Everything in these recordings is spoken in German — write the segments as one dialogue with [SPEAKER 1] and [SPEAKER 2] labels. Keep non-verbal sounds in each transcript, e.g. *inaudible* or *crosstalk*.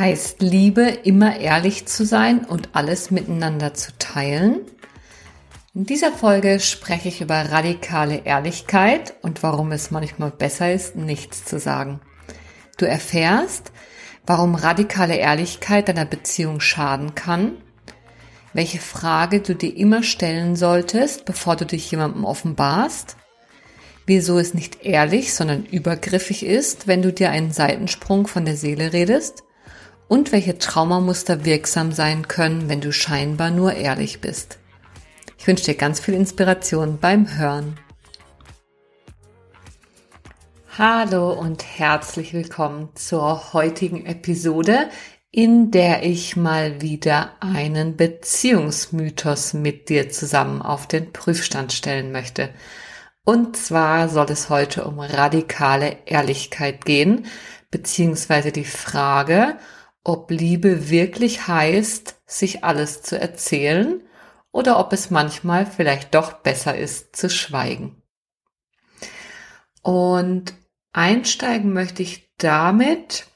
[SPEAKER 1] Heißt Liebe immer ehrlich zu sein und alles miteinander zu teilen? In dieser Folge spreche ich über radikale Ehrlichkeit und warum es manchmal besser ist, nichts zu sagen. Du erfährst, warum radikale Ehrlichkeit deiner Beziehung schaden kann, welche Frage du dir immer stellen solltest, bevor du dich jemandem offenbarst, wieso es nicht ehrlich, sondern übergriffig ist, wenn du dir einen Seitensprung von der Seele redest und welche Traumamuster wirksam sein können, wenn du scheinbar nur ehrlich bist. Ich wünsche dir ganz viel Inspiration beim Hören. Hallo und herzlich willkommen zur heutigen Episode, in der ich mal wieder einen Beziehungsmythos mit dir zusammen auf den Prüfstand stellen möchte. Und zwar soll es heute um radikale Ehrlichkeit gehen, beziehungsweise die Frage, ob Liebe wirklich heißt, sich alles zu erzählen oder ob es manchmal vielleicht doch besser ist zu schweigen. Und einsteigen möchte ich damit,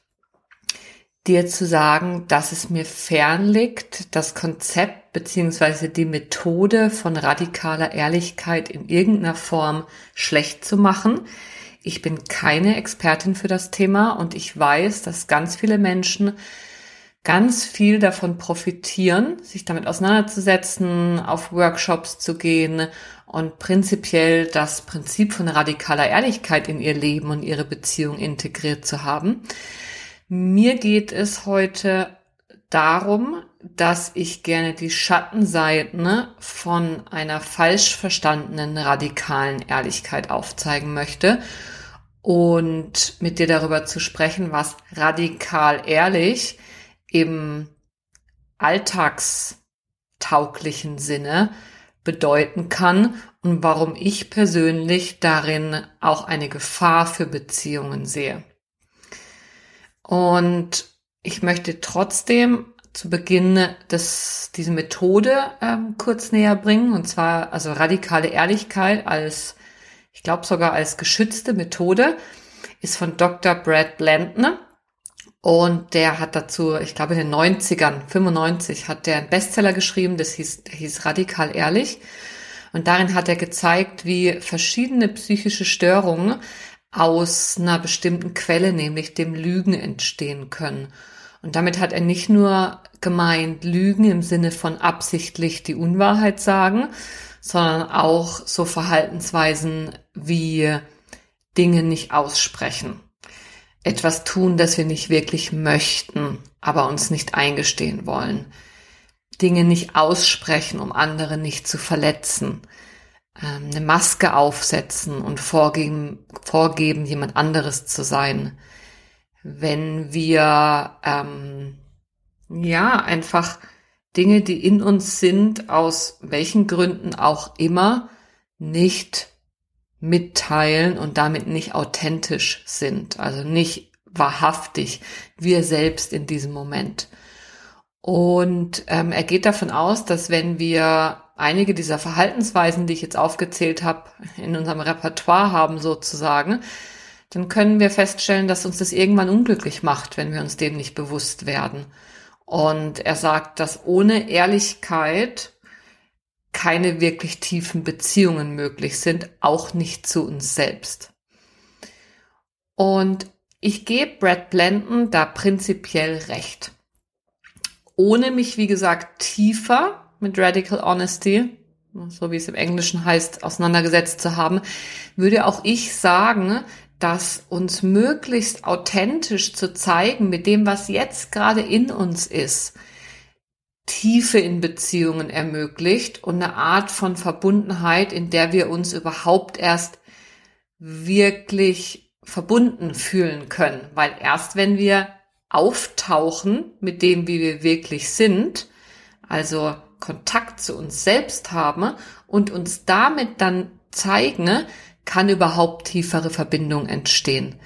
[SPEAKER 1] dir zu sagen, dass es mir fern liegt, das Konzept beziehungsweise die Methode von radikaler Ehrlichkeit in irgendeiner Form schlecht zu machen. Ich bin keine Expertin für das Thema und ich weiß, dass ganz viele Menschen ganz viel davon profitieren, sich damit auseinanderzusetzen, auf Workshops zu gehen und prinzipiell das Prinzip von radikaler Ehrlichkeit in ihr Leben und ihre Beziehung integriert zu haben. Mir geht es heute darum, dass ich gerne die Schattenseiten von einer falsch verstandenen radikalen Ehrlichkeit aufzeigen möchte und mit dir darüber zu sprechen, was radikal ehrlich im alltagstauglichen Sinne bedeuten kann und warum ich persönlich darin auch eine Gefahr für Beziehungen sehe. Und ich möchte trotzdem zu Beginn des, diese Methode ähm, kurz näher bringen, und zwar also radikale Ehrlichkeit als ich glaube sogar als geschützte Methode, ist von Dr. Brad Blandner. Und der hat dazu, ich glaube in den 90ern, 95, hat der einen Bestseller geschrieben, das hieß, der hieß Radikal Ehrlich. Und darin hat er gezeigt, wie verschiedene psychische Störungen aus einer bestimmten Quelle, nämlich dem Lügen, entstehen können. Und damit hat er nicht nur gemeint, Lügen im Sinne von absichtlich die Unwahrheit sagen, sondern auch so Verhaltensweisen wie Dinge nicht aussprechen. Etwas tun, das wir nicht wirklich möchten, aber uns nicht eingestehen wollen. Dinge nicht aussprechen, um andere nicht zu verletzen. Ähm, eine Maske aufsetzen und vorgeben, vorgeben, jemand anderes zu sein. Wenn wir ähm, ja einfach Dinge, die in uns sind, aus welchen Gründen auch immer, nicht mitteilen und damit nicht authentisch sind, also nicht wahrhaftig, wir selbst in diesem Moment. Und ähm, er geht davon aus, dass wenn wir einige dieser Verhaltensweisen, die ich jetzt aufgezählt habe, in unserem Repertoire haben sozusagen, dann können wir feststellen, dass uns das irgendwann unglücklich macht, wenn wir uns dem nicht bewusst werden. Und er sagt, dass ohne Ehrlichkeit keine wirklich tiefen Beziehungen möglich sind, auch nicht zu uns selbst. Und ich gebe Brad Blenden da prinzipiell recht. Ohne mich, wie gesagt, tiefer mit Radical Honesty, so wie es im Englischen heißt, auseinandergesetzt zu haben, würde auch ich sagen, dass uns möglichst authentisch zu zeigen mit dem, was jetzt gerade in uns ist, Tiefe in Beziehungen ermöglicht und eine Art von Verbundenheit, in der wir uns überhaupt erst wirklich verbunden fühlen können. Weil erst wenn wir auftauchen mit dem, wie wir wirklich sind, also Kontakt zu uns selbst haben und uns damit dann zeigen, kann überhaupt tiefere Verbindung entstehen.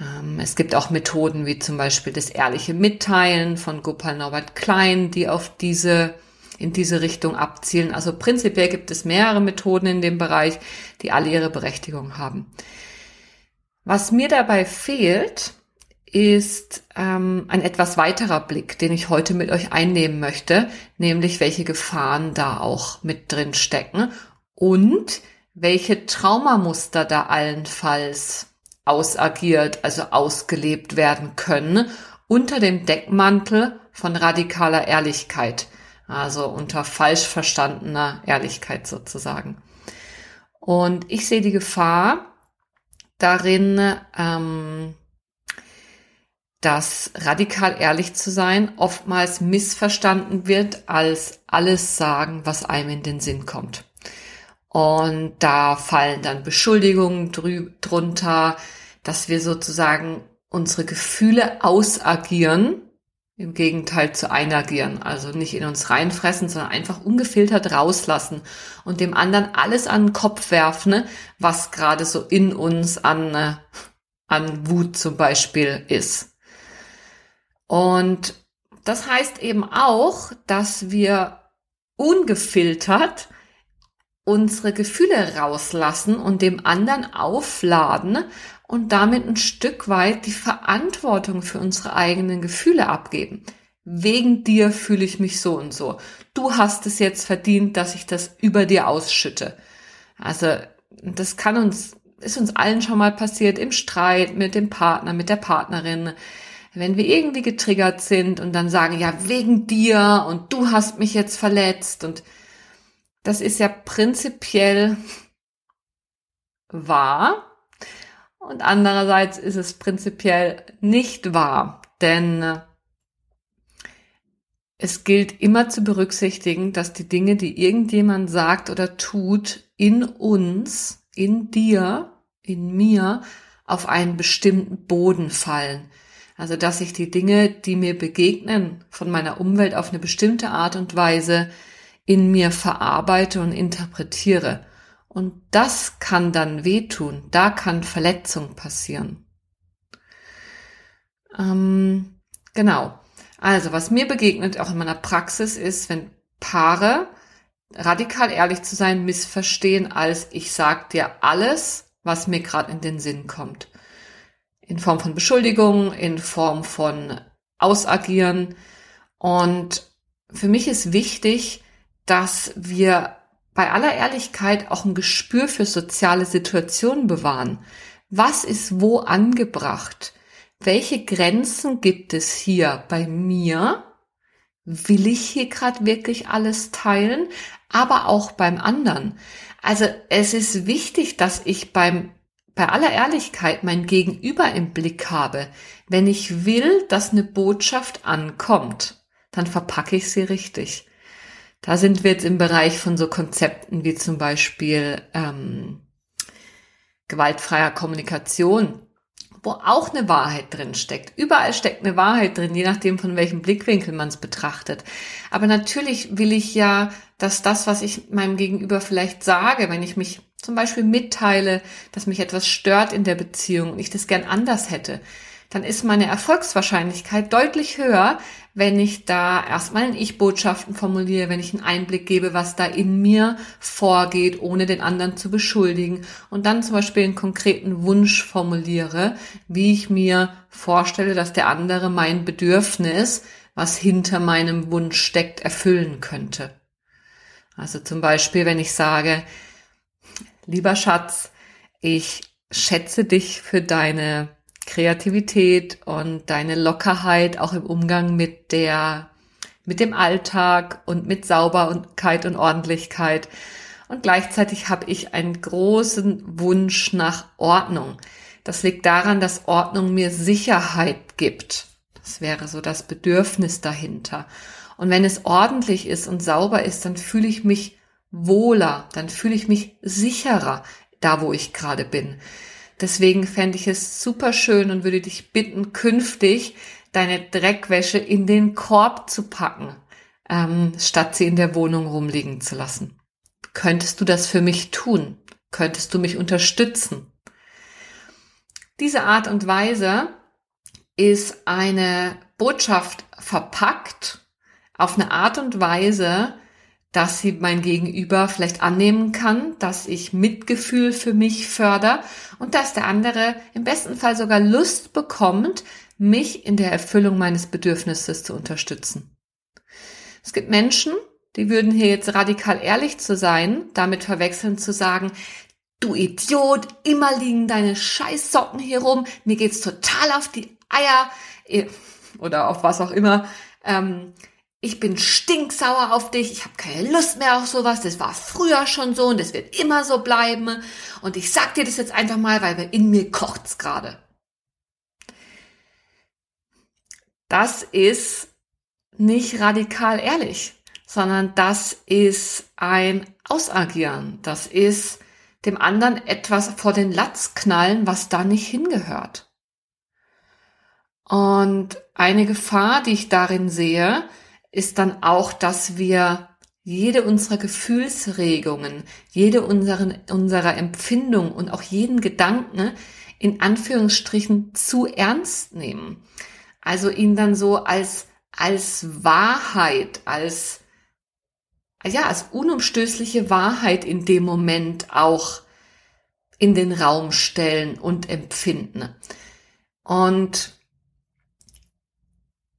[SPEAKER 1] Ähm, es gibt auch Methoden wie zum Beispiel das ehrliche Mitteilen von Gopal Norbert Klein, die auf diese in diese Richtung abzielen. Also prinzipiell gibt es mehrere Methoden in dem Bereich, die alle ihre Berechtigung haben. Was mir dabei fehlt, ist ähm, ein etwas weiterer Blick, den ich heute mit euch einnehmen möchte, nämlich welche Gefahren da auch mit drin stecken und welche Traumamuster da allenfalls ausagiert, also ausgelebt werden können unter dem Deckmantel von radikaler Ehrlichkeit, also unter falsch verstandener Ehrlichkeit sozusagen. Und ich sehe die Gefahr darin, ähm, dass radikal ehrlich zu sein oftmals missverstanden wird als alles sagen, was einem in den Sinn kommt. Und da fallen dann Beschuldigungen drunter, dass wir sozusagen unsere Gefühle ausagieren, im Gegenteil zu einagieren. Also nicht in uns reinfressen, sondern einfach ungefiltert rauslassen und dem anderen alles an den Kopf werfen, was gerade so in uns an, äh, an Wut zum Beispiel ist. Und das heißt eben auch, dass wir ungefiltert unsere Gefühle rauslassen und dem anderen aufladen und damit ein Stück weit die Verantwortung für unsere eigenen Gefühle abgeben. Wegen dir fühle ich mich so und so. Du hast es jetzt verdient, dass ich das über dir ausschütte. Also das kann uns, ist uns allen schon mal passiert im Streit mit dem Partner, mit der Partnerin wenn wir irgendwie getriggert sind und dann sagen, ja, wegen dir und du hast mich jetzt verletzt und das ist ja prinzipiell wahr und andererseits ist es prinzipiell nicht wahr, denn äh, es gilt immer zu berücksichtigen, dass die Dinge, die irgendjemand sagt oder tut, in uns, in dir, in mir, auf einen bestimmten Boden fallen. Also, dass ich die Dinge, die mir begegnen, von meiner Umwelt auf eine bestimmte Art und Weise in mir verarbeite und interpretiere. Und das kann dann wehtun. Da kann Verletzung passieren. Ähm, genau. Also, was mir begegnet, auch in meiner Praxis, ist, wenn Paare radikal ehrlich zu sein missverstehen, als ich sag dir alles, was mir gerade in den Sinn kommt in Form von Beschuldigung, in Form von Ausagieren. Und für mich ist wichtig, dass wir bei aller Ehrlichkeit auch ein Gespür für soziale Situationen bewahren. Was ist wo angebracht? Welche Grenzen gibt es hier bei mir? Will ich hier gerade wirklich alles teilen? Aber auch beim anderen. Also es ist wichtig, dass ich beim bei aller Ehrlichkeit mein Gegenüber im Blick habe, wenn ich will, dass eine Botschaft ankommt, dann verpacke ich sie richtig. Da sind wir jetzt im Bereich von so Konzepten wie zum Beispiel ähm, gewaltfreier Kommunikation, wo auch eine Wahrheit drin steckt. Überall steckt eine Wahrheit drin, je nachdem von welchem Blickwinkel man es betrachtet. Aber natürlich will ich ja, dass das, was ich meinem Gegenüber vielleicht sage, wenn ich mich zum Beispiel mitteile, dass mich etwas stört in der Beziehung und ich das gern anders hätte, dann ist meine Erfolgswahrscheinlichkeit deutlich höher, wenn ich da erstmal in Ich-Botschaften formuliere, wenn ich einen Einblick gebe, was da in mir vorgeht, ohne den anderen zu beschuldigen und dann zum Beispiel einen konkreten Wunsch formuliere, wie ich mir vorstelle, dass der andere mein Bedürfnis, was hinter meinem Wunsch steckt, erfüllen könnte. Also zum Beispiel, wenn ich sage, lieber Schatz, ich schätze dich für deine Kreativität und deine Lockerheit auch im Umgang mit der, mit dem Alltag und mit Sauberkeit und Ordentlichkeit. Und gleichzeitig habe ich einen großen Wunsch nach Ordnung. Das liegt daran, dass Ordnung mir Sicherheit gibt. Das wäre so das Bedürfnis dahinter. Und wenn es ordentlich ist und sauber ist, dann fühle ich mich wohler, dann fühle ich mich sicherer da, wo ich gerade bin. Deswegen fände ich es super schön und würde dich bitten, künftig deine Dreckwäsche in den Korb zu packen, ähm, statt sie in der Wohnung rumliegen zu lassen. Könntest du das für mich tun? Könntest du mich unterstützen? Diese Art und Weise ist eine Botschaft verpackt auf eine Art und Weise, dass sie mein Gegenüber vielleicht annehmen kann, dass ich Mitgefühl für mich förder und dass der andere im besten Fall sogar Lust bekommt, mich in der Erfüllung meines Bedürfnisses zu unterstützen. Es gibt Menschen, die würden hier jetzt radikal ehrlich zu sein, damit verwechseln zu sagen, du Idiot, immer liegen deine Scheißsocken hier rum, mir geht's total auf die Eier eh, oder auf was auch immer. Ähm, ich bin stinksauer auf dich, ich habe keine Lust mehr auf sowas, das war früher schon so und das wird immer so bleiben. Und ich sag dir das jetzt einfach mal, weil in mir kocht's gerade. Das ist nicht radikal ehrlich, sondern das ist ein Ausagieren. Das ist dem anderen etwas vor den Latz knallen, was da nicht hingehört. Und eine Gefahr, die ich darin sehe, ist dann auch, dass wir jede unserer Gefühlsregungen, jede unseren, unserer Empfindung und auch jeden Gedanken in Anführungsstrichen zu ernst nehmen. Also ihn dann so als, als Wahrheit, als, ja, als unumstößliche Wahrheit in dem Moment auch in den Raum stellen und empfinden. Und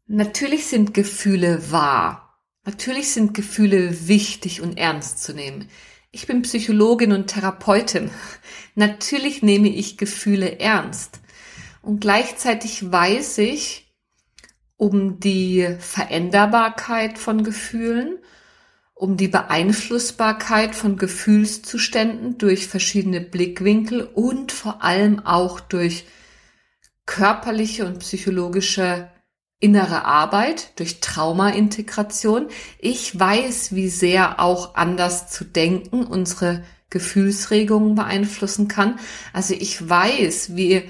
[SPEAKER 1] Natürlich sind Gefühle wahr. Natürlich sind Gefühle wichtig und ernst zu nehmen. Ich bin Psychologin und Therapeutin. *laughs* Natürlich nehme ich Gefühle ernst. Und gleichzeitig weiß ich um die Veränderbarkeit von Gefühlen, um die Beeinflussbarkeit von Gefühlszuständen durch verschiedene Blickwinkel und vor allem auch durch körperliche und psychologische innere Arbeit, durch Traumaintegration. Ich weiß, wie sehr auch anders zu denken unsere Gefühlsregungen beeinflussen kann. Also ich weiß, wie,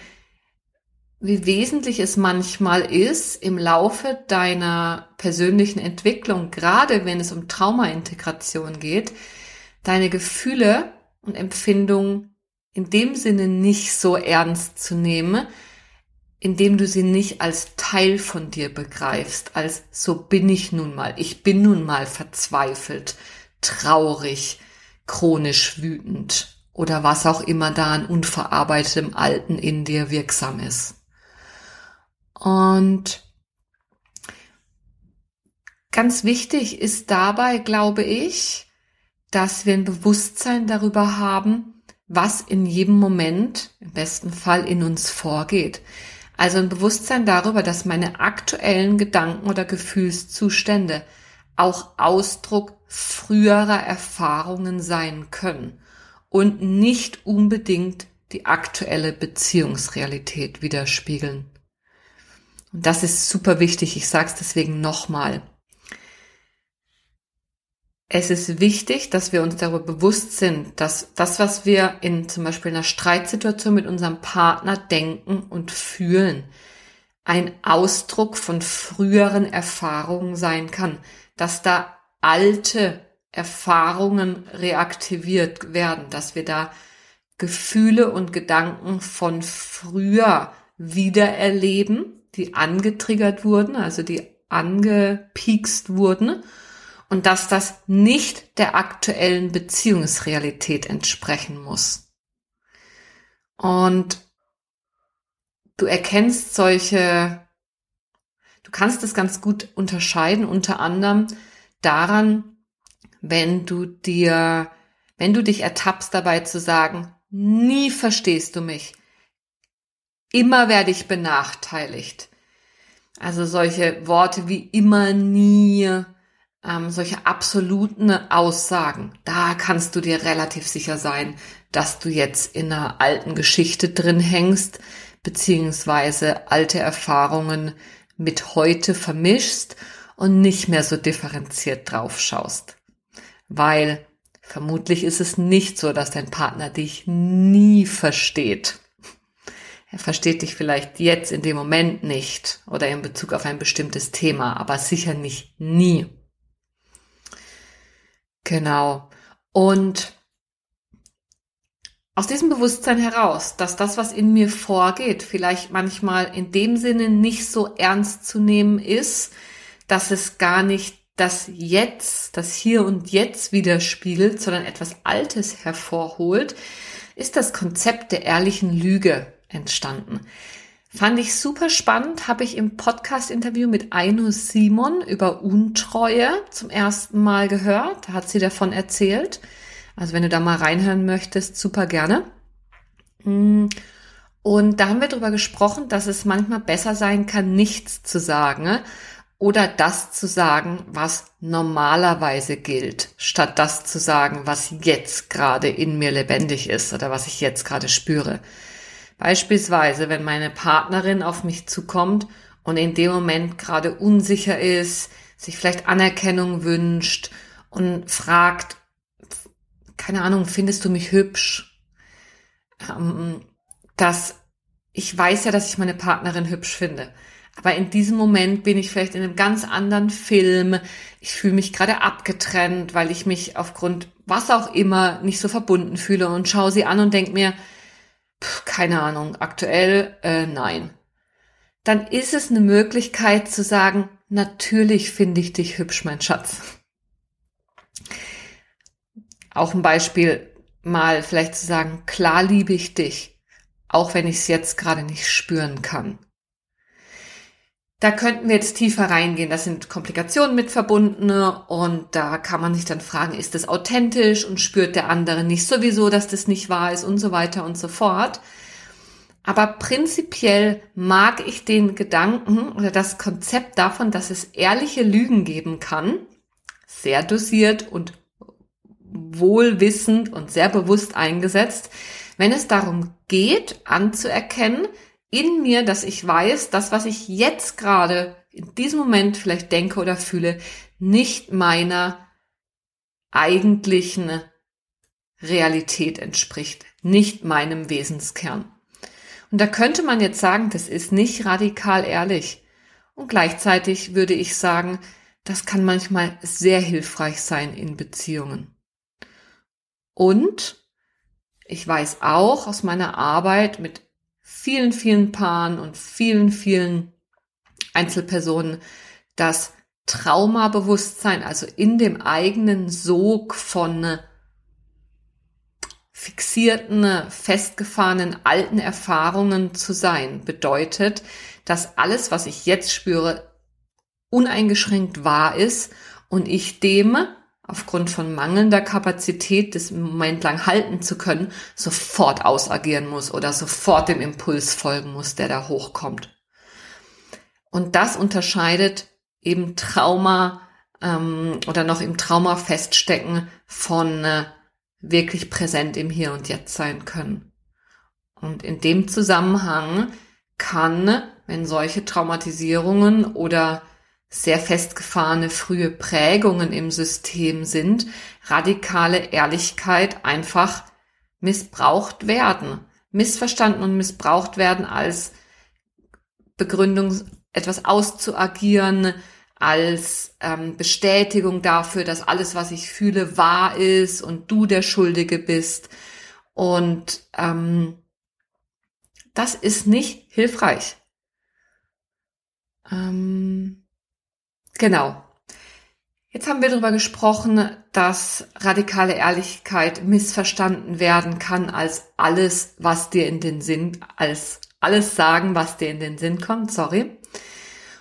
[SPEAKER 1] wie wesentlich es manchmal ist, im Laufe deiner persönlichen Entwicklung, gerade wenn es um Traumaintegration geht, deine Gefühle und Empfindungen in dem Sinne nicht so ernst zu nehmen, indem du sie nicht als Teil von dir begreifst, als so bin ich nun mal, ich bin nun mal verzweifelt, traurig, chronisch wütend oder was auch immer da an unverarbeitetem Alten in dir wirksam ist. Und ganz wichtig ist dabei, glaube ich, dass wir ein Bewusstsein darüber haben, was in jedem Moment, im besten Fall in uns vorgeht. Also ein Bewusstsein darüber, dass meine aktuellen Gedanken oder Gefühlszustände auch Ausdruck früherer Erfahrungen sein können und nicht unbedingt die aktuelle Beziehungsrealität widerspiegeln. Und das ist super wichtig. Ich sage es deswegen nochmal. Es ist wichtig, dass wir uns darüber bewusst sind, dass das, was wir in zum Beispiel einer Streitsituation mit unserem Partner denken und fühlen, ein Ausdruck von früheren Erfahrungen sein kann, dass da alte Erfahrungen reaktiviert werden, dass wir da Gefühle und Gedanken von früher wiedererleben, die angetriggert wurden, also die angepiekst wurden und dass das nicht der aktuellen Beziehungsrealität entsprechen muss. Und du erkennst solche, du kannst es ganz gut unterscheiden, unter anderem daran, wenn du dir, wenn du dich ertappst dabei zu sagen, nie verstehst du mich, immer werde ich benachteiligt. Also solche Worte wie immer, nie, ähm, solche absoluten Aussagen, da kannst du dir relativ sicher sein, dass du jetzt in einer alten Geschichte drin hängst, beziehungsweise alte Erfahrungen mit heute vermischst und nicht mehr so differenziert drauf schaust. Weil vermutlich ist es nicht so, dass dein Partner dich nie versteht. er versteht dich vielleicht jetzt in dem Moment nicht oder in Bezug auf ein bestimmtes Thema, aber sicher nicht nie. Genau. Und aus diesem Bewusstsein heraus, dass das, was in mir vorgeht, vielleicht manchmal in dem Sinne nicht so ernst zu nehmen ist, dass es gar nicht das Jetzt, das Hier und Jetzt widerspiegelt, sondern etwas Altes hervorholt, ist das Konzept der ehrlichen Lüge entstanden. Fand ich super spannend, habe ich im Podcast-Interview mit Aino Simon über Untreue zum ersten Mal gehört. Da hat sie davon erzählt. Also wenn du da mal reinhören möchtest, super gerne. Mm. Und da haben wir darüber gesprochen, dass es manchmal besser sein kann, nichts zu sagen oder das zu sagen, was normalerweise gilt, statt das zu sagen, was jetzt gerade in mir lebendig ist oder was ich jetzt gerade spüre. Beispielsweise, wenn meine Partnerin auf mich zukommt und in dem Moment gerade unsicher ist, sich vielleicht Anerkennung wünscht und fragt, keine Ahnung, findest du mich hübsch? Ähm, dass ich weiß ja, dass ich meine Partnerin hübsch finde. Aber in diesem Moment bin ich vielleicht in einem ganz anderen Film. Ich fühle mich gerade abgetrennt, weil ich mich aufgrund was auch immer nicht so verbunden fühle und schaue sie an und denke mir, pff, keine Ahnung, aktuell äh, nein. Dann ist es eine Möglichkeit zu sagen, natürlich finde ich dich hübsch, mein Schatz. Auch ein Beispiel mal vielleicht zu sagen, klar liebe ich dich, auch wenn ich es jetzt gerade nicht spüren kann. Da könnten wir jetzt tiefer reingehen. Da sind Komplikationen mit verbunden und da kann man sich dann fragen, ist das authentisch und spürt der andere nicht sowieso, dass das nicht wahr ist und so weiter und so fort. Aber prinzipiell mag ich den Gedanken oder das Konzept davon, dass es ehrliche Lügen geben kann, sehr dosiert und wohlwissend und sehr bewusst eingesetzt, wenn es darum geht, anzuerkennen, in mir, dass ich weiß, das, was ich jetzt gerade in diesem Moment vielleicht denke oder fühle, nicht meiner eigentlichen Realität entspricht, nicht meinem Wesenskern. Und da könnte man jetzt sagen, das ist nicht radikal ehrlich. Und gleichzeitig würde ich sagen, das kann manchmal sehr hilfreich sein in Beziehungen. Und ich weiß auch aus meiner Arbeit mit vielen, vielen Paaren und vielen, vielen Einzelpersonen, dass Traumabewusstsein, also in dem eigenen Sog von fixierten, festgefahrenen, alten Erfahrungen zu sein, bedeutet, dass alles, was ich jetzt spüre, uneingeschränkt wahr ist und ich dem aufgrund von mangelnder Kapazität, das im Moment lang halten zu können, sofort ausagieren muss oder sofort dem Impuls folgen muss, der da hochkommt. Und das unterscheidet eben Trauma ähm, oder noch im Trauma feststecken von äh, wirklich präsent im Hier und Jetzt sein können. Und in dem Zusammenhang kann, wenn solche Traumatisierungen oder sehr festgefahrene frühe Prägungen im System sind, radikale Ehrlichkeit einfach missbraucht werden, missverstanden und missbraucht werden als Begründung, etwas auszuagieren, als ähm, Bestätigung dafür, dass alles, was ich fühle, wahr ist und du der Schuldige bist. Und ähm, das ist nicht hilfreich. Ähm, Genau. Jetzt haben wir darüber gesprochen, dass radikale Ehrlichkeit missverstanden werden kann als alles, was dir in den Sinn, als alles sagen, was dir in den Sinn kommt, sorry.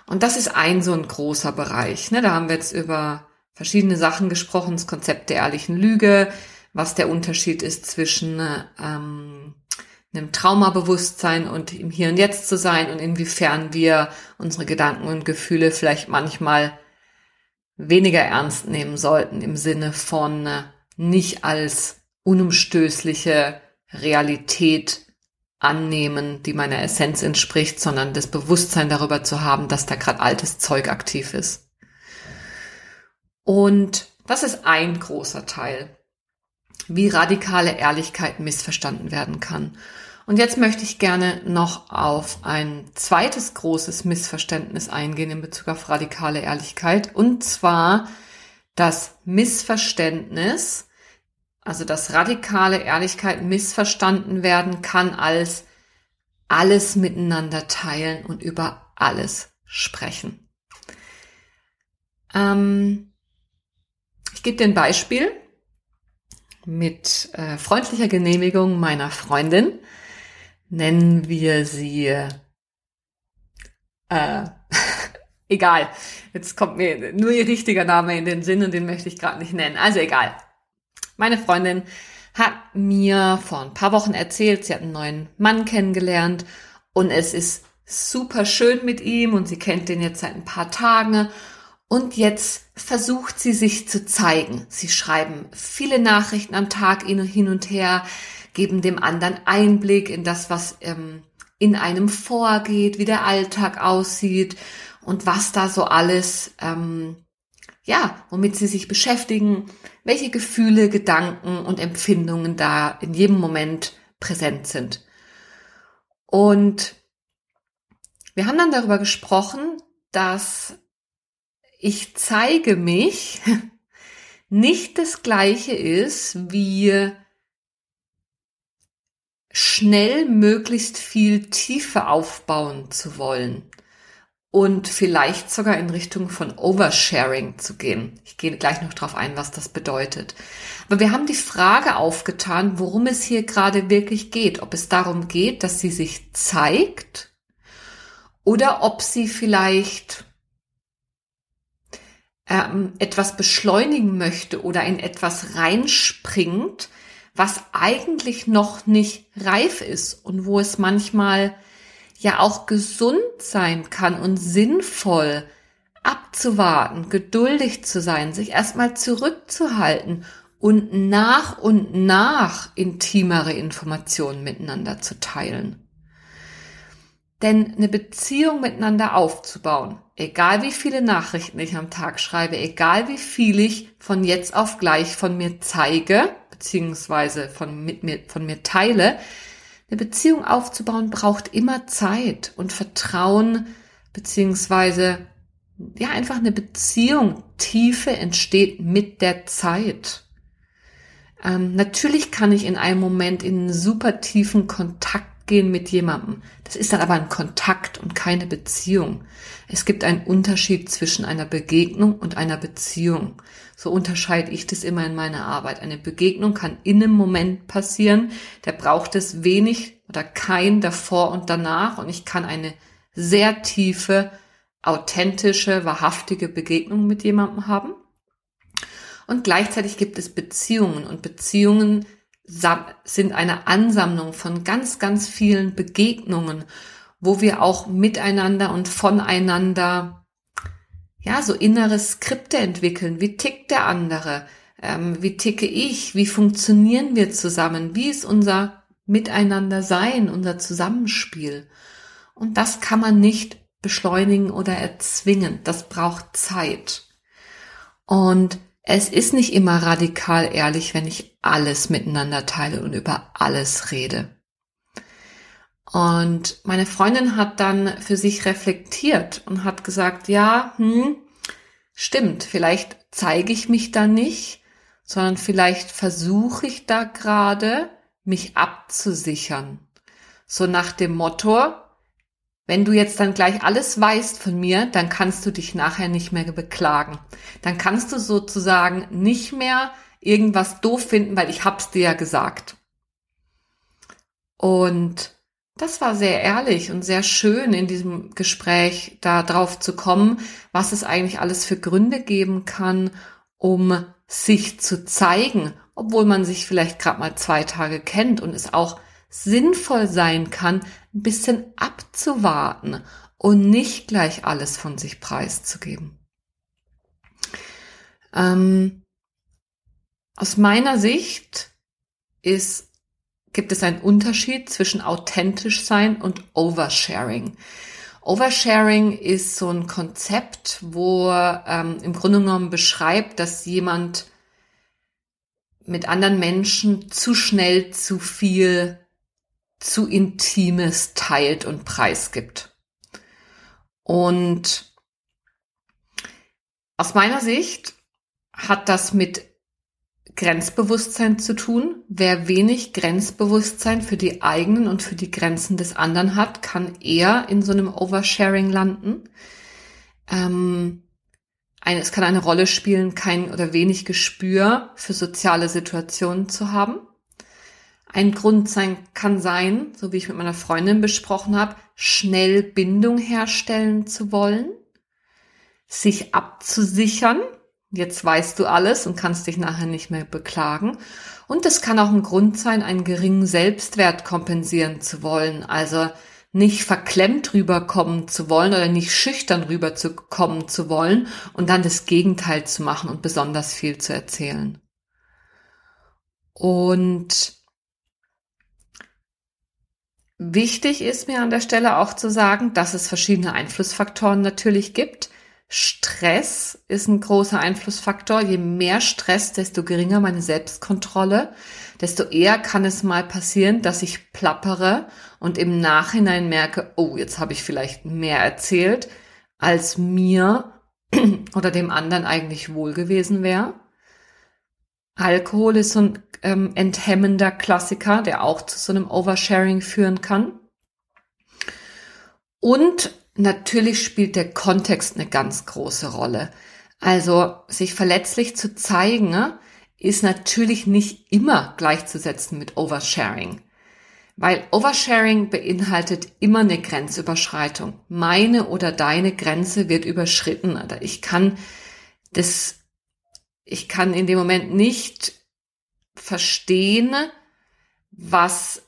[SPEAKER 1] Und das ist ein so ein großer Bereich. Ne? Da haben wir jetzt über verschiedene Sachen gesprochen, das Konzept der ehrlichen Lüge, was der Unterschied ist zwischen ähm, einem Traumabewusstsein und im Hier und Jetzt zu sein und inwiefern wir unsere Gedanken und Gefühle vielleicht manchmal weniger ernst nehmen sollten im Sinne von äh, nicht als unumstößliche Realität annehmen, die meiner Essenz entspricht, sondern das Bewusstsein darüber zu haben, dass da gerade altes Zeug aktiv ist. Und das ist ein großer Teil, wie radikale Ehrlichkeit missverstanden werden kann. Und jetzt möchte ich gerne noch auf ein zweites großes Missverständnis eingehen in Bezug auf radikale Ehrlichkeit. Und zwar das Missverständnis, also dass radikale Ehrlichkeit missverstanden werden kann als alles miteinander teilen und über alles sprechen. Ähm, ich gebe dir ein Beispiel mit äh, freundlicher Genehmigung meiner Freundin nennen wir sie, äh, *laughs* egal, jetzt kommt mir nur ihr richtiger Name in den Sinn und den möchte ich gerade nicht nennen. Also egal. Meine Freundin hat mir vor ein paar Wochen erzählt, sie hat einen neuen Mann kennengelernt und es ist super schön mit ihm und sie kennt den jetzt seit ein paar Tagen und jetzt versucht sie sich zu zeigen. Sie schreiben viele Nachrichten am Tag hin und her geben dem anderen Einblick in das, was ähm, in einem vorgeht, wie der Alltag aussieht und was da so alles, ähm, ja, womit sie sich beschäftigen, welche Gefühle, Gedanken und Empfindungen da in jedem Moment präsent sind. Und wir haben dann darüber gesprochen, dass ich zeige mich *laughs* nicht das gleiche ist wie schnell möglichst viel Tiefe aufbauen zu wollen und vielleicht sogar in Richtung von Oversharing zu gehen. Ich gehe gleich noch drauf ein, was das bedeutet. Aber wir haben die Frage aufgetan, worum es hier gerade wirklich geht. Ob es darum geht, dass sie sich zeigt oder ob sie vielleicht ähm, etwas beschleunigen möchte oder in etwas reinspringt, was eigentlich noch nicht reif ist und wo es manchmal ja auch gesund sein kann und sinnvoll abzuwarten, geduldig zu sein, sich erstmal zurückzuhalten und nach und nach intimere Informationen miteinander zu teilen. Denn eine Beziehung miteinander aufzubauen, egal wie viele Nachrichten ich am Tag schreibe, egal wie viel ich von jetzt auf gleich von mir zeige, beziehungsweise von, mit mir, von mir teile, eine Beziehung aufzubauen braucht immer Zeit und Vertrauen, beziehungsweise ja, einfach eine Beziehung. Tiefe entsteht mit der Zeit. Ähm, natürlich kann ich in einem Moment in einen super tiefen Kontakt gehen mit jemandem. Das ist dann aber ein Kontakt und keine Beziehung. Es gibt einen Unterschied zwischen einer Begegnung und einer Beziehung. So unterscheide ich das immer in meiner Arbeit. Eine Begegnung kann in einem Moment passieren. Da braucht es wenig oder kein davor und danach. Und ich kann eine sehr tiefe, authentische, wahrhaftige Begegnung mit jemandem haben. Und gleichzeitig gibt es Beziehungen und Beziehungen sind eine Ansammlung von ganz, ganz vielen Begegnungen, wo wir auch miteinander und voneinander ja so innere Skripte entwickeln. Wie tickt der andere? Ähm, wie ticke ich? Wie funktionieren wir zusammen? Wie ist unser Miteinander sein, unser Zusammenspiel? Und das kann man nicht beschleunigen oder erzwingen. Das braucht Zeit. Und es ist nicht immer radikal ehrlich, wenn ich alles miteinander teile und über alles rede. Und meine Freundin hat dann für sich reflektiert und hat gesagt, ja, hm, stimmt, vielleicht zeige ich mich da nicht, sondern vielleicht versuche ich da gerade, mich abzusichern. So nach dem Motto, wenn du jetzt dann gleich alles weißt von mir, dann kannst du dich nachher nicht mehr beklagen. Dann kannst du sozusagen nicht mehr irgendwas doof finden, weil ich hab's dir ja gesagt. Und das war sehr ehrlich und sehr schön in diesem Gespräch da drauf zu kommen, was es eigentlich alles für Gründe geben kann, um sich zu zeigen, obwohl man sich vielleicht gerade mal zwei Tage kennt und es auch sinnvoll sein kann, ein bisschen abzuwarten und nicht gleich alles von sich preiszugeben. Ähm, aus meiner Sicht ist, gibt es einen Unterschied zwischen authentisch sein und Oversharing. Oversharing ist so ein Konzept, wo ähm, im Grunde genommen beschreibt, dass jemand mit anderen Menschen zu schnell zu viel zu Intimes teilt und preisgibt. Und aus meiner Sicht hat das mit Grenzbewusstsein zu tun. Wer wenig Grenzbewusstsein für die eigenen und für die Grenzen des anderen hat, kann eher in so einem Oversharing landen. Ähm, eine, es kann eine Rolle spielen, kein oder wenig Gespür für soziale Situationen zu haben. Ein Grund sein, kann sein, so wie ich mit meiner Freundin besprochen habe, schnell Bindung herstellen zu wollen, sich abzusichern. Jetzt weißt du alles und kannst dich nachher nicht mehr beklagen. Und es kann auch ein Grund sein, einen geringen Selbstwert kompensieren zu wollen. Also nicht verklemmt rüberkommen zu wollen oder nicht schüchtern rüberzukommen zu wollen und dann das Gegenteil zu machen und besonders viel zu erzählen. Und wichtig ist mir an der Stelle auch zu sagen, dass es verschiedene Einflussfaktoren natürlich gibt. Stress ist ein großer Einflussfaktor. Je mehr Stress, desto geringer meine Selbstkontrolle, desto eher kann es mal passieren, dass ich plappere und im Nachhinein merke, oh, jetzt habe ich vielleicht mehr erzählt, als mir *clears throat* oder dem anderen eigentlich wohl gewesen wäre. Alkohol ist so ein ähm, enthemmender Klassiker, der auch zu so einem Oversharing führen kann. Und natürlich spielt der Kontext eine ganz große Rolle. Also sich verletzlich zu zeigen, ne, ist natürlich nicht immer gleichzusetzen mit Oversharing. Weil Oversharing beinhaltet immer eine Grenzüberschreitung. Meine oder deine Grenze wird überschritten. Oder ich kann das, ich kann in dem Moment nicht verstehen, was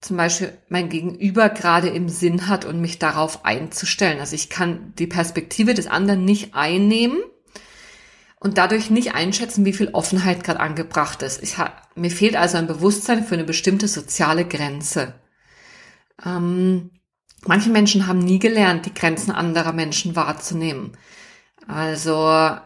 [SPEAKER 1] zum Beispiel mein Gegenüber gerade im Sinn hat und mich darauf einzustellen. Also ich kann die Perspektive des anderen nicht einnehmen und dadurch nicht einschätzen, wie viel Offenheit gerade angebracht ist. Ich hab, mir fehlt also ein Bewusstsein für eine bestimmte soziale Grenze. Ähm, manche Menschen haben nie gelernt, die Grenzen anderer Menschen wahrzunehmen. Also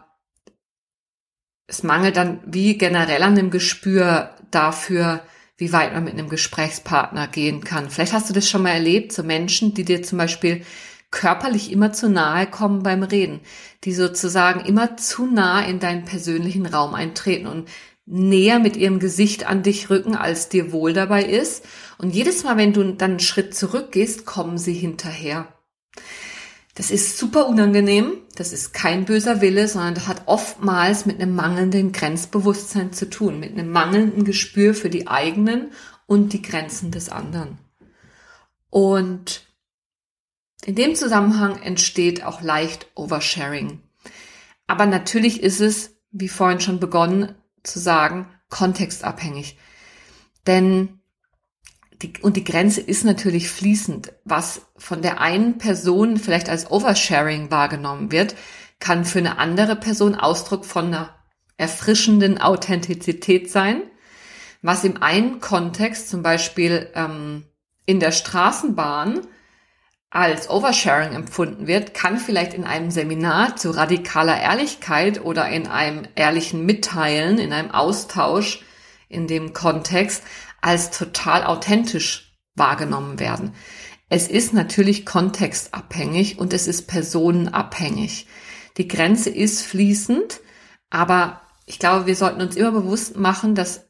[SPEAKER 1] es mangelt dann wie generell an dem Gespür dafür, wie weit man mit einem Gesprächspartner gehen kann. Vielleicht hast du das schon mal erlebt, so Menschen, die dir zum Beispiel körperlich immer zu nahe kommen beim Reden, die sozusagen immer zu nah in deinen persönlichen Raum eintreten und näher mit ihrem Gesicht an dich rücken, als dir wohl dabei ist. Und jedes Mal, wenn du dann einen Schritt zurückgehst, kommen sie hinterher. Das ist super unangenehm. Das ist kein böser Wille, sondern das hat oftmals mit einem mangelnden Grenzbewusstsein zu tun, mit einem mangelnden Gespür für die eigenen und die Grenzen des anderen. Und in dem Zusammenhang entsteht auch leicht Oversharing. Aber natürlich ist es, wie vorhin schon begonnen zu sagen, kontextabhängig. Denn die, und die Grenze ist natürlich fließend. Was von der einen Person vielleicht als Oversharing wahrgenommen wird, kann für eine andere Person Ausdruck von einer erfrischenden Authentizität sein. Was im einen Kontext, zum Beispiel ähm, in der Straßenbahn, als Oversharing empfunden wird, kann vielleicht in einem Seminar zu radikaler Ehrlichkeit oder in einem ehrlichen Mitteilen, in einem Austausch in dem Kontext als total authentisch wahrgenommen werden. Es ist natürlich kontextabhängig und es ist personenabhängig. Die Grenze ist fließend, aber ich glaube, wir sollten uns immer bewusst machen, dass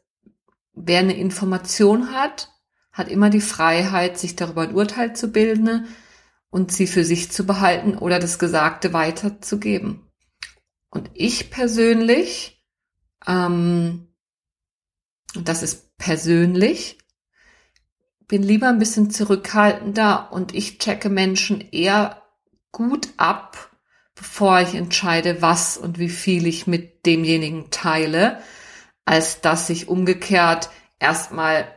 [SPEAKER 1] wer eine Information hat, hat immer die Freiheit, sich darüber ein Urteil zu bilden und sie für sich zu behalten oder das Gesagte weiterzugeben. Und ich persönlich, ähm, das ist persönlich, bin lieber ein bisschen zurückhaltender und ich checke Menschen eher gut ab, bevor ich entscheide, was und wie viel ich mit demjenigen teile, als dass ich umgekehrt erstmal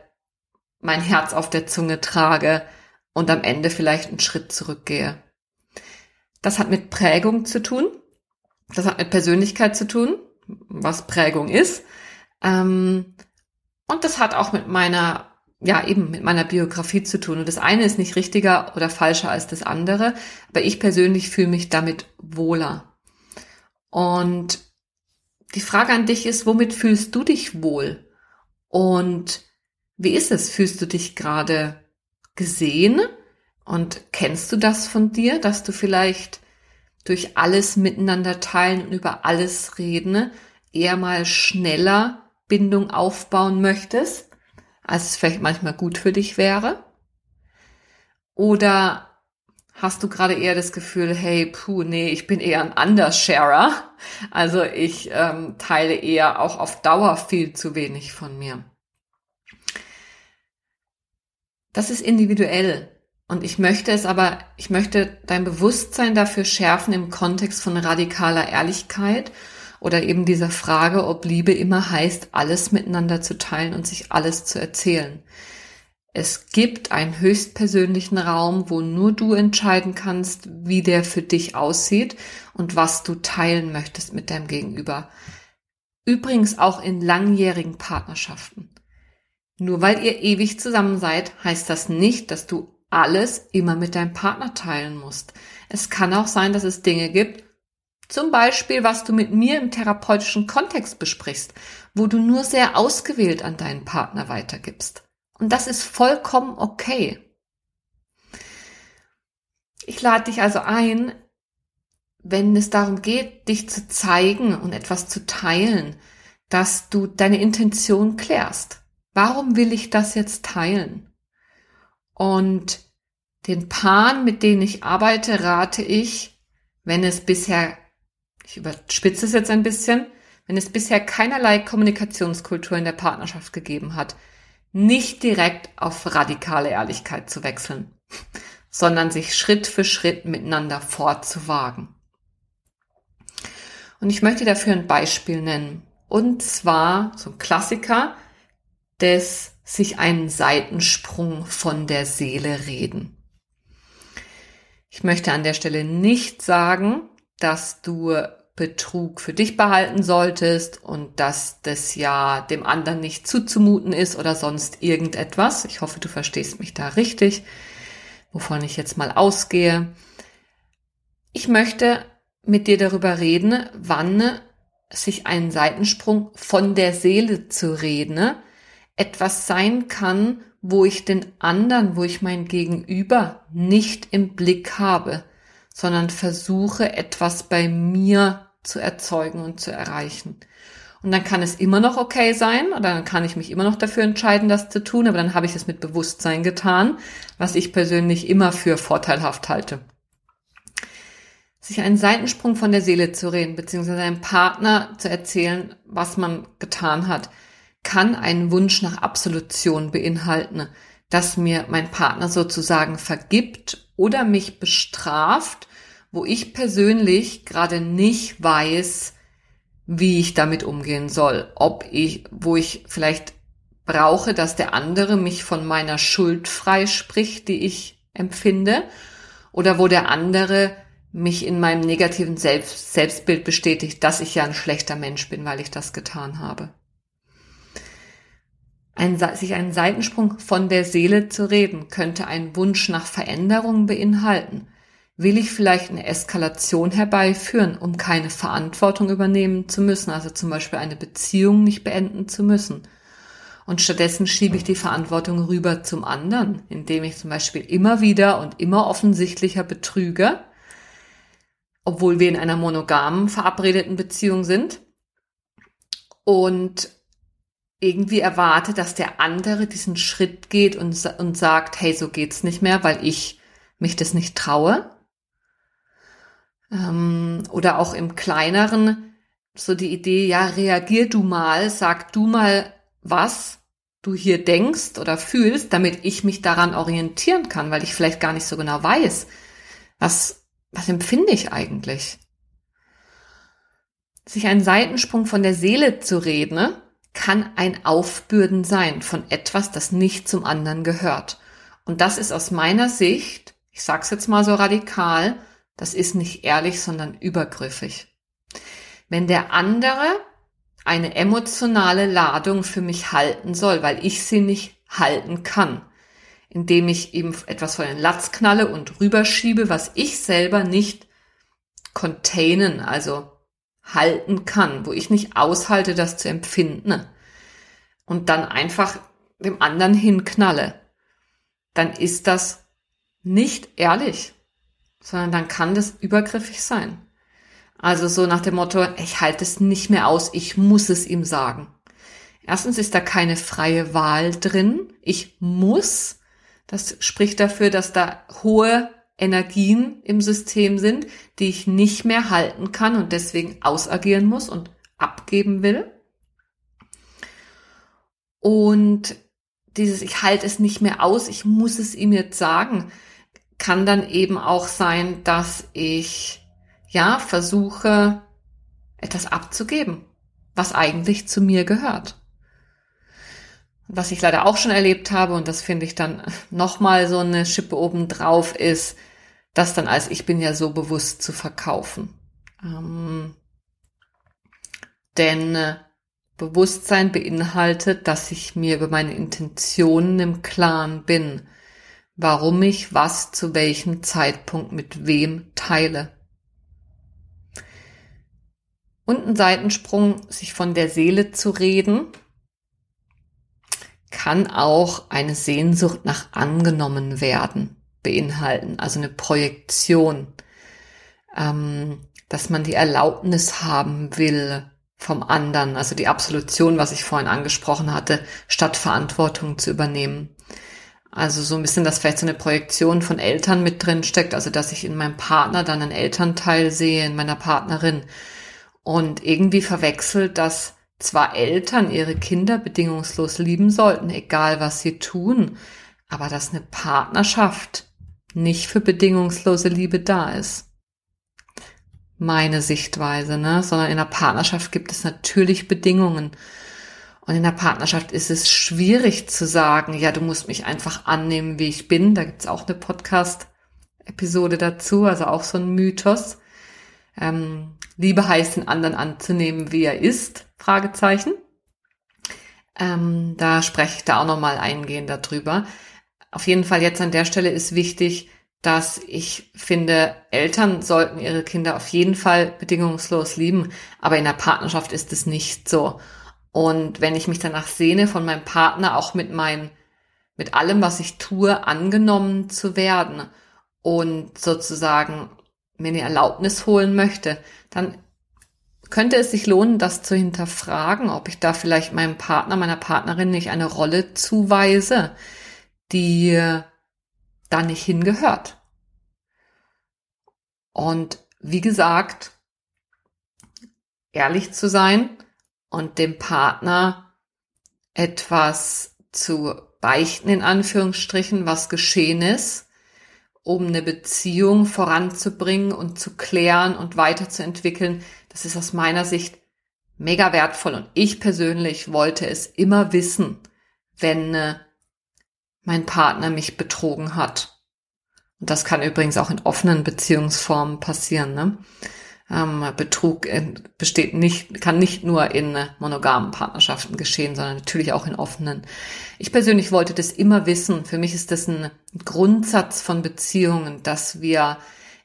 [SPEAKER 1] mein Herz auf der Zunge trage, und am Ende vielleicht einen Schritt zurückgehe. Das hat mit Prägung zu tun. Das hat mit Persönlichkeit zu tun, was Prägung ist. Ähm, und das hat auch mit meiner, ja, eben mit meiner Biografie zu tun. Und das eine ist nicht richtiger oder falscher als das andere, aber ich persönlich fühle mich damit wohler. Und die Frage an dich ist, womit fühlst du dich wohl? Und Wie ist es? Fühlst du dich gerade gesehen? Und kennst du das von dir, dass du vielleicht durch alles miteinander teilen und über alles reden eher mal schneller Bindung aufbauen möchtest, als es vielleicht manchmal gut für dich wäre? Oder hast du gerade eher das Gefühl, hey, puh, nee, ich bin eher ein Undersharer. Also ich ähm, teile eher auch auf Dauer viel zu wenig von mir. Das ist individuell. Und ich möchte es aber, ich möchte dein Bewusstsein dafür schärfen im Kontext von radikaler Ehrlichkeit oder eben dieser Frage, ob Liebe immer heißt, alles miteinander zu teilen und sich alles zu erzählen. Es gibt einen höchstpersönlichen Raum, wo nur du entscheiden kannst, wie der für dich aussieht und was du teilen möchtest mit deinem Gegenüber. Übrigens auch in langjährigen Partnerschaften. Nur weil ihr ewig zusammen seid, heißt das nicht, dass du alles immer mit deinem Partner teilen musst. Es kann auch sein, dass es Dinge gibt, zum Beispiel, was du mit mir im therapeutischen Kontext besprichst, wo du nur sehr ausgewählt an deinen Partner weitergibst. Und das ist vollkommen okay. Ich lade dich also ein, wenn es darum geht, dich zu zeigen und etwas zu teilen, dass du deine Intention klärst. Warum will ich das jetzt teilen? Und den Paaren, mit denen ich arbeite, rate ich, wenn es bisher, ich überspitze es jetzt ein bisschen, wenn es bisher keinerlei Kommunikationskultur in der Partnerschaft gegeben hat, nicht direkt auf radikale Ehrlichkeit zu wechseln, sondern sich Schritt für Schritt miteinander fortzuwagen. Und ich möchte dafür ein Beispiel nennen. Und zwar ein Klassiker des sich einen Seitensprung von der Seele reden. Ich möchte an der Stelle nicht sagen, dass du Betrug für dich behalten solltest und dass das ja dem anderen nicht zuzumuten ist oder sonst irgendetwas. Ich hoffe, du verstehst mich da richtig, wovon ich jetzt mal ausgehe. Ich möchte mit dir darüber reden, wann sich ein Seitensprung von der Seele zu reden etwas sein kann, wo ich den anderen, wo ich mein Gegenüber nicht im Blick habe, sondern versuche etwas bei mir zu erzeugen und zu erreichen. Und dann kann es immer noch okay sein oder dann kann ich mich immer noch dafür entscheiden, das zu tun, aber dann habe ich es mit Bewusstsein getan, was ich persönlich immer für vorteilhaft halte. Sich einen Seitensprung von der Seele zu reden, beziehungsweise einem Partner zu erzählen, was man getan hat, kann einen Wunsch nach Absolution beinhalten, dass mir mein Partner sozusagen vergibt oder mich bestraft wo ich persönlich gerade nicht weiß, wie ich damit umgehen soll. Ob ich, wo ich vielleicht brauche, dass der andere mich von meiner Schuld freispricht, die ich empfinde, oder wo der andere mich in meinem negativen Selbst Selbstbild bestätigt, dass ich ja ein schlechter Mensch bin, weil ich das getan habe. Ein, sich einen Seitensprung von der Seele zu reden, könnte einen Wunsch nach Veränderung beinhalten. Will ich vielleicht eine Eskalation herbeiführen, um keine Verantwortung übernehmen zu müssen, also zum Beispiel eine Beziehung nicht beenden zu müssen? Und stattdessen schiebe ich die Verantwortung rüber zum anderen, indem ich zum Beispiel immer wieder und immer offensichtlicher betrüge, obwohl wir in einer monogamen verabredeten Beziehung sind. Und irgendwie erwarte, dass der andere diesen Schritt geht und, und sagt, hey, so geht's nicht mehr, weil ich mich das nicht traue ähm, oder auch im kleineren, so die Idee, ja, reagier du mal, sag du mal, was du hier denkst oder fühlst, damit ich mich daran orientieren kann, weil ich vielleicht gar nicht so genau weiß, was, was empfinde ich eigentlich. Sich einen Seitensprung von der Seele zu reden, kann ein Aufbürden sein von etwas, das nicht zum anderen gehört. Und das ist aus meiner Sicht, ich sag's jetzt mal so radikal, das ist nicht ehrlich, sondern übergriffig. Wenn der andere eine emotionale Ladung für mich halten soll, weil ich sie nicht halten kann, indem ich ihm etwas vor den Latz knalle und rüberschiebe, was ich selber nicht containen, also halten kann, wo ich nicht aushalte, das zu empfinden. Und dann einfach dem anderen hinknalle, dann ist das nicht ehrlich, sondern dann kann das übergriffig sein. Also so nach dem Motto, ich halte es nicht mehr aus, ich muss es ihm sagen. Erstens ist da keine freie Wahl drin. Ich muss. Das spricht dafür, dass da hohe Energien im System sind, die ich nicht mehr halten kann und deswegen ausagieren muss und abgeben will. Und dieses, ich halte es nicht mehr aus, ich muss es ihm jetzt sagen, kann dann eben auch sein, dass ich ja versuche, etwas abzugeben, was eigentlich zu mir gehört. Was ich leider auch schon erlebt habe, und das finde ich dann *laughs* nochmal so eine Schippe obendrauf, ist, das dann als ich bin ja so bewusst zu verkaufen. Ähm, denn äh, Bewusstsein beinhaltet, dass ich mir über meine Intentionen im Klaren bin, warum ich was zu welchem Zeitpunkt mit wem teile. Und ein Seitensprung, sich von der Seele zu reden, kann auch eine Sehnsucht nach angenommen werden beinhalten, also eine Projektion, ähm, dass man die Erlaubnis haben will vom anderen, also die Absolution, was ich vorhin angesprochen hatte, statt Verantwortung zu übernehmen. Also so ein bisschen, dass vielleicht so eine Projektion von Eltern mit drin steckt, also dass ich in meinem Partner dann einen Elternteil sehe, in meiner Partnerin und irgendwie verwechselt, dass zwar Eltern ihre Kinder bedingungslos lieben sollten, egal was sie tun, aber dass eine Partnerschaft nicht für bedingungslose Liebe da ist. Meine Sichtweise, ne? Sondern in der Partnerschaft gibt es natürlich Bedingungen. Und in der Partnerschaft ist es schwierig zu sagen, ja, du musst mich einfach annehmen, wie ich bin. Da gibt's auch eine Podcast-Episode dazu, also auch so ein Mythos. Ähm, Liebe heißt, den anderen anzunehmen, wie er ist, Fragezeichen. Ähm, da spreche ich da auch nochmal eingehend darüber. Auf jeden Fall jetzt an der Stelle ist wichtig, dass ich finde, Eltern sollten ihre Kinder auf jeden Fall bedingungslos lieben, aber in der Partnerschaft ist es nicht so. Und wenn ich mich danach sehne, von meinem Partner auch mit meinen, mit allem, was ich tue, angenommen zu werden und sozusagen mir eine Erlaubnis holen möchte, dann könnte es sich lohnen, das zu hinterfragen, ob ich da vielleicht meinem Partner, meiner Partnerin nicht eine Rolle zuweise, die da nicht hingehört. Und wie gesagt, ehrlich zu sein und dem Partner etwas zu beichten, in Anführungsstrichen, was geschehen ist, um eine Beziehung voranzubringen und zu klären und weiterzuentwickeln. Das ist aus meiner Sicht mega wertvoll. Und ich persönlich wollte es immer wissen, wenn äh, mein Partner mich betrogen hat. Und das kann übrigens auch in offenen Beziehungsformen passieren. Ne? Ähm, Betrug besteht nicht, kann nicht nur in monogamen Partnerschaften geschehen, sondern natürlich auch in offenen. Ich persönlich wollte das immer wissen. Für mich ist das ein Grundsatz von Beziehungen, dass wir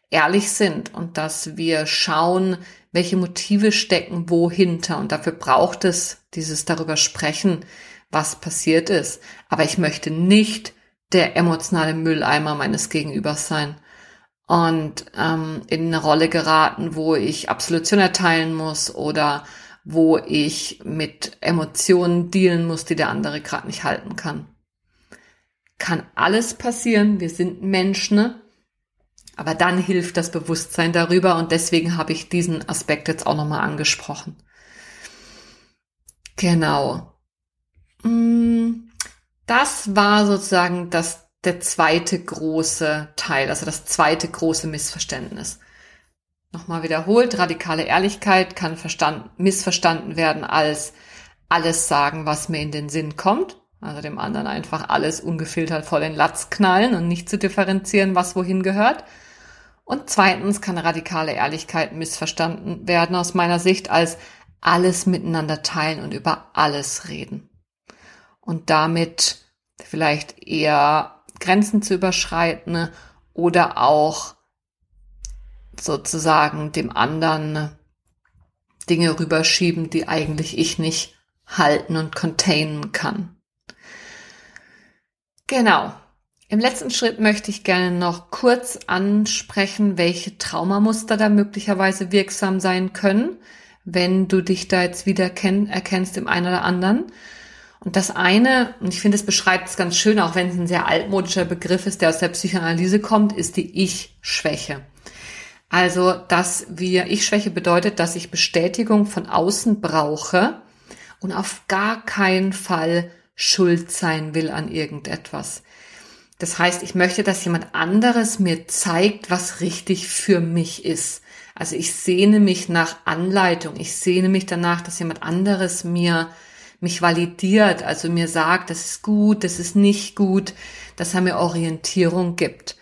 [SPEAKER 1] ehrlich sind und dass wir schauen, welche Motive stecken wo hinter. Und dafür braucht es dieses darüber sprechen, was passiert ist. Aber ich möchte nicht der emotionale Mülleimer meines Gegenübers sein und ähm, in eine Rolle geraten, wo ich Absolution erteilen muss oder wo ich mit Emotionen dealen muss, die der andere gerade nicht halten kann. Kann alles passieren, wir sind Menschen, ne? aber dann hilft das Bewusstsein darüber und deswegen habe ich diesen Aspekt jetzt auch nochmal angesprochen. Genau. Mm, das war sozusagen das der zweite große Teil, also das zweite große Missverständnis. Nochmal wiederholt, radikale Ehrlichkeit kann verstand, missverstanden werden als alles sagen, was mir in den Sinn kommt. Also dem anderen einfach alles ungefiltert vor den Latz knallen und nicht zu differenzieren, was wohin gehört. Und zweitens kann radikale Ehrlichkeit missverstanden werden aus meiner Sicht als alles miteinander teilen und über alles reden. Und damit vielleicht eher Grenzen zu überschreiten oder auch sozusagen dem anderen Dinge rüberschieben, die eigentlich ich nicht halten und containen kann. Genau. Im letzten Schritt möchte ich gerne noch kurz ansprechen, welche Traumamuster da möglicherweise wirksam sein können, wenn du dich da jetzt wieder erkennst im einen oder anderen. Und das eine, und ich finde, es beschreibt es ganz schön, auch wenn es ein sehr altmodischer Begriff ist, der aus der Psychoanalyse kommt, ist die Ich-Schwäche. Also, dass wir, Ich-Schwäche bedeutet, dass ich Bestätigung von außen brauche und auf gar keinen Fall schuld sein will an irgendetwas. Das heißt, ich möchte, dass jemand anderes mir zeigt, was richtig für mich ist. Also ich sehne mich nach Anleitung. Ich sehne mich danach, dass jemand anderes mir mich validiert, also mir sagt, das ist gut, das ist nicht gut, dass er mir Orientierung gibt.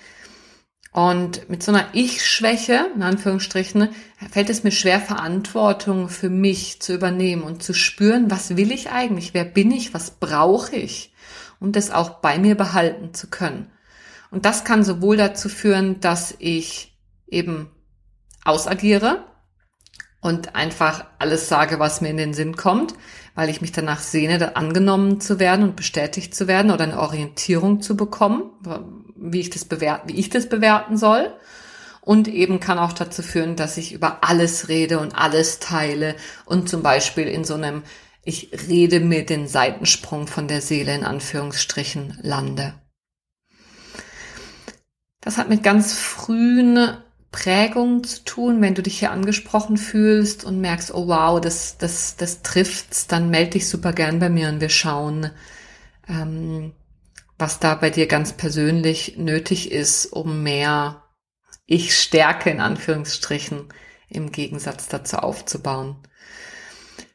[SPEAKER 1] Und mit so einer Ich-Schwäche, in Anführungsstrichen, fällt es mir schwer, Verantwortung für mich zu übernehmen und zu spüren, was will ich eigentlich, wer bin ich, was brauche ich, um das auch bei mir behalten zu können. Und das kann sowohl dazu führen, dass ich eben ausagiere, und einfach alles sage, was mir in den Sinn kommt, weil ich mich danach sehne, angenommen zu werden und bestätigt zu werden oder eine Orientierung zu bekommen, wie ich das bewerten, wie ich das bewerten soll. Und eben kann auch dazu führen, dass ich über alles rede und alles teile und zum Beispiel in so einem ich rede mit den Seitensprung von der Seele in Anführungsstrichen lande. Das hat mit ganz frühen Prägung zu tun. Wenn du dich hier angesprochen fühlst und merkst, oh wow, das, das, das trifft's, dann melde dich super gern bei mir und wir schauen, ähm, was da bei dir ganz persönlich nötig ist, um mehr Ich stärke in Anführungsstrichen im Gegensatz dazu aufzubauen.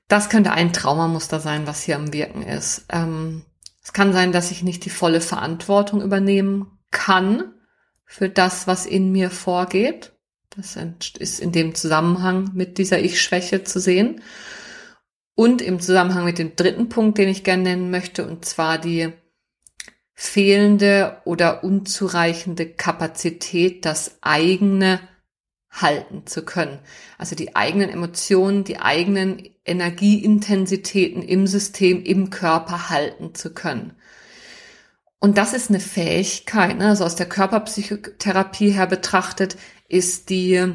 [SPEAKER 1] Das könnte ein Traumamuster sein, was hier am Wirken ist. Ähm, es kann sein, dass ich nicht die volle Verantwortung übernehmen kann für das, was in mir vorgeht. Das ist in dem Zusammenhang mit dieser Ich-Schwäche zu sehen. Und im Zusammenhang mit dem dritten Punkt, den ich gerne nennen möchte, und zwar die fehlende oder unzureichende Kapazität, das eigene halten zu können. Also die eigenen Emotionen, die eigenen Energieintensitäten im System, im Körper halten zu können. Und das ist eine Fähigkeit, ne? also aus der Körperpsychotherapie her betrachtet, ist die,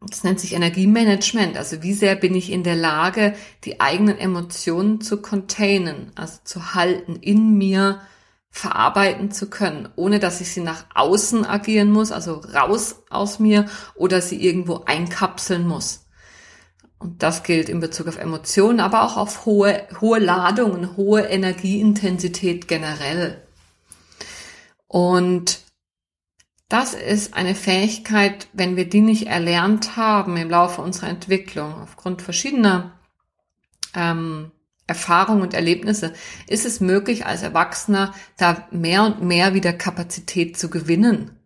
[SPEAKER 1] das nennt sich Energiemanagement. Also wie sehr bin ich in der Lage, die eigenen Emotionen zu containen, also zu halten, in mir verarbeiten zu können, ohne dass ich sie nach außen agieren muss, also raus aus mir oder sie irgendwo einkapseln muss. Und das gilt in Bezug auf Emotionen, aber auch auf hohe, hohe Ladungen, hohe Energieintensität generell. Und das ist eine Fähigkeit, wenn wir die nicht erlernt haben im Laufe unserer Entwicklung, aufgrund verschiedener ähm, Erfahrungen und Erlebnisse, ist es möglich, als Erwachsener da mehr und mehr wieder Kapazität zu gewinnen.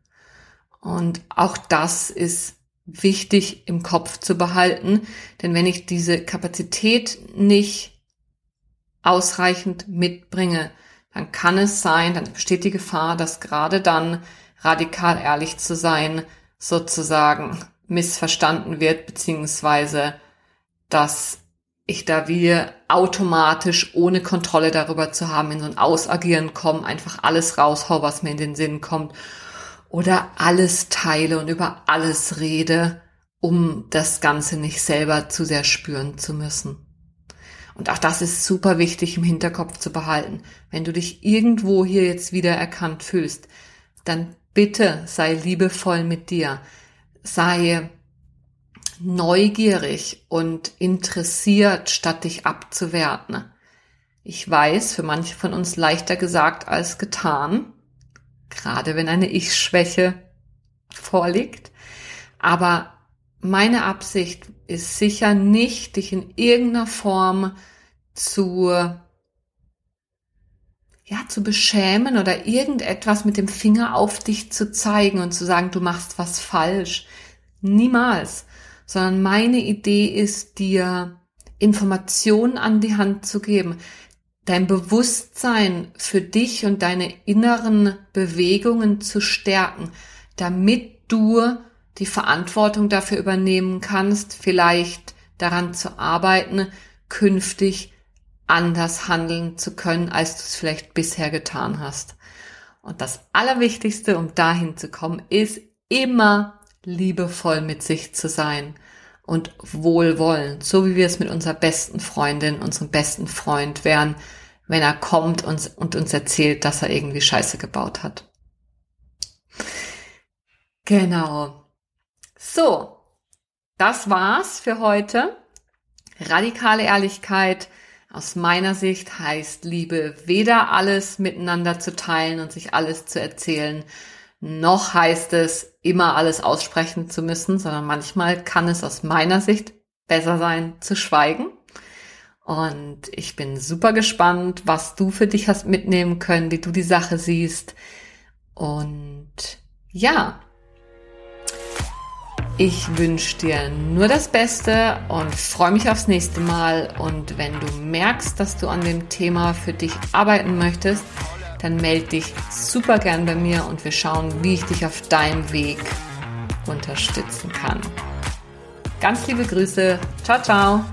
[SPEAKER 1] Und auch das ist wichtig im Kopf zu behalten, denn wenn ich diese Kapazität nicht ausreichend mitbringe, dann kann es sein, dann besteht die Gefahr, dass gerade dann radikal ehrlich zu sein sozusagen missverstanden wird, beziehungsweise dass ich da wie automatisch, ohne Kontrolle darüber zu haben, in so ein Ausagieren komme, einfach alles raushau, was mir in den Sinn kommt, oder alles teile und über alles rede, um das Ganze nicht selber zu sehr spüren zu müssen. Und auch das ist super wichtig im Hinterkopf zu behalten. Wenn du dich irgendwo hier jetzt wieder erkannt fühlst, dann bitte sei liebevoll mit dir. Sei neugierig und interessiert, statt dich abzuwerten. Ich weiß, für manche von uns leichter gesagt als getan, gerade wenn eine Ich-Schwäche vorliegt. Aber meine Absicht ist sicher nicht, dich in irgendeiner Form zu, ja, zu beschämen oder irgendetwas mit dem Finger auf dich zu zeigen und zu sagen, du machst was falsch. Niemals. Sondern meine Idee ist, dir Informationen an die Hand zu geben, dein Bewusstsein für dich und deine inneren Bewegungen zu stärken, damit du die Verantwortung dafür übernehmen kannst, vielleicht daran zu arbeiten, künftig anders handeln zu können, als du es vielleicht bisher getan hast. Und das Allerwichtigste, um dahin zu kommen, ist immer liebevoll mit sich zu sein und wohlwollend, so wie wir es mit unserer besten Freundin, unserem besten Freund wären, wenn er kommt und, und uns erzählt, dass er irgendwie Scheiße gebaut hat. Genau. So, das war's für heute. Radikale Ehrlichkeit aus meiner Sicht heißt Liebe weder alles miteinander zu teilen und sich alles zu erzählen, noch heißt es immer alles aussprechen zu müssen, sondern manchmal kann es aus meiner Sicht besser sein zu schweigen. Und ich bin super gespannt, was du für dich hast mitnehmen können, wie du die Sache siehst. Und ja, ich wünsche dir nur das Beste und freue mich aufs nächste Mal. Und wenn du merkst, dass du an dem Thema für dich arbeiten möchtest, dann melde dich super gern bei mir und wir schauen, wie ich dich auf deinem Weg unterstützen kann. Ganz liebe Grüße. Ciao, ciao.